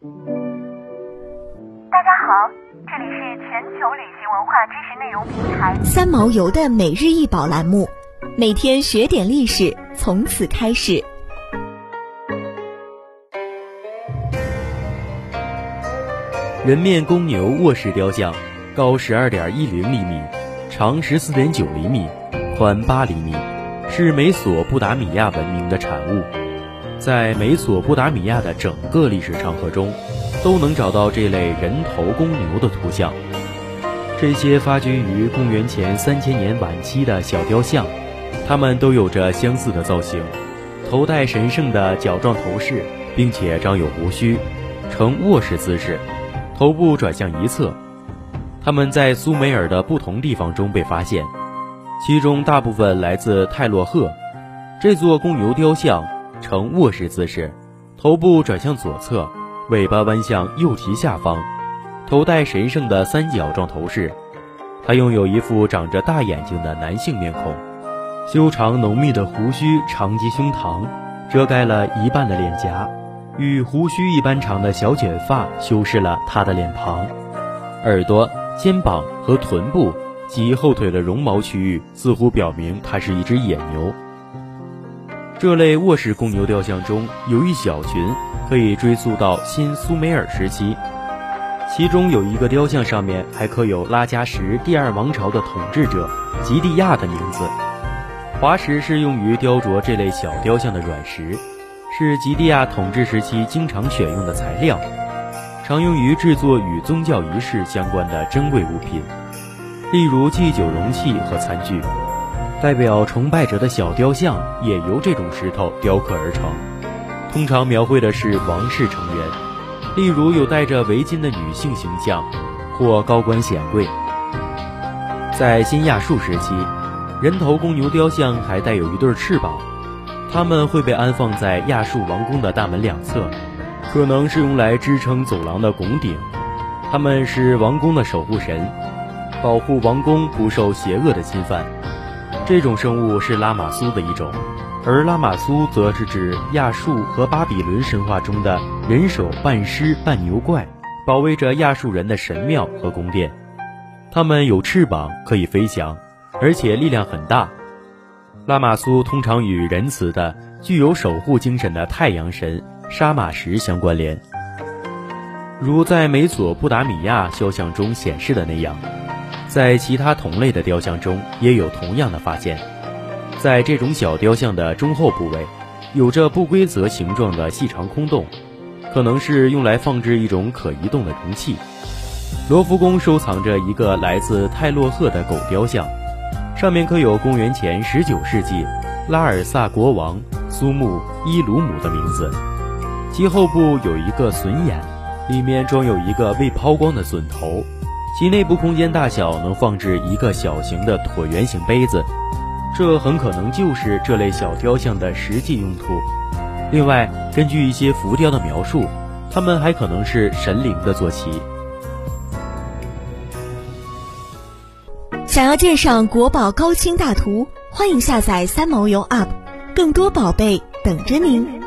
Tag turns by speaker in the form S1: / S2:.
S1: 大家好，这里是全球旅行文化知识内容平台
S2: 三毛游的每日一宝栏目，每天学点历史，从此开始。
S3: 人面公牛卧室雕像，高十二点一零厘米，长十四点九厘米，宽八厘米，是美索不达米亚文明的产物。在美索不达米亚的整个历史长河中，都能找到这类人头公牛的图像。这些发掘于公元前三千年晚期的小雕像，它们都有着相似的造型，头戴神圣的角状头饰，并且长有胡须，呈卧式姿势。头部转向一侧，它们在苏美尔的不同地方中被发现，其中大部分来自泰洛赫。这座公牛雕像呈卧式姿势，头部转向左侧，尾巴弯向右蹄下方，头戴神圣的三角状头饰。它拥有一副长着大眼睛的男性面孔，修长浓密的胡须长及胸膛，遮盖了一半的脸颊。与胡须一般长的小卷发修饰了他的脸庞，耳朵、肩膀和臀部及后腿的绒毛区域似乎表明它是一只野牛。这类卧室公牛雕像中有一小群可以追溯到新苏美尔时期，其中有一个雕像上面还刻有拉加什第二王朝的统治者吉地亚的名字。滑石是用于雕琢这类小雕像的软石。是吉地亚统治时期经常选用的材料，常用于制作与宗教仪式相关的珍贵物品，例如祭酒容器和餐具。代表崇拜者的小雕像也由这种石头雕刻而成，通常描绘的是王室成员，例如有戴着围巾的女性形象，或高官显贵。在新亚述时期，人头公牛雕像还带有一对翅膀。它们会被安放在亚述王宫的大门两侧，可能是用来支撑走廊的拱顶。它们是王宫的守护神，保护王宫不受邪恶的侵犯。这种生物是拉玛苏的一种，而拉玛苏则是指亚述和巴比伦神话中的人首半狮半牛怪，保卫着亚述人的神庙和宫殿。它们有翅膀，可以飞翔，而且力量很大。拉玛苏通常与仁慈的、具有守护精神的太阳神沙马什相关联，如在美索不达米亚肖像中显示的那样，在其他同类的雕像中也有同样的发现。在这种小雕像的中后部位，有着不规则形状的细长空洞，可能是用来放置一种可移动的容器。罗浮宫收藏着一个来自泰洛赫的狗雕像。上面刻有公元前十九世纪拉尔萨国王苏木伊鲁姆的名字，其后部有一个笋眼，里面装有一个未抛光的笋头，其内部空间大小能放置一个小型的椭圆形杯子，这很可能就是这类小雕像的实际用途。另外，根据一些浮雕的描述，它们还可能是神灵的坐骑。
S2: 想要鉴赏国宝高清大图，欢迎下载三毛游 App，更多宝贝等着您。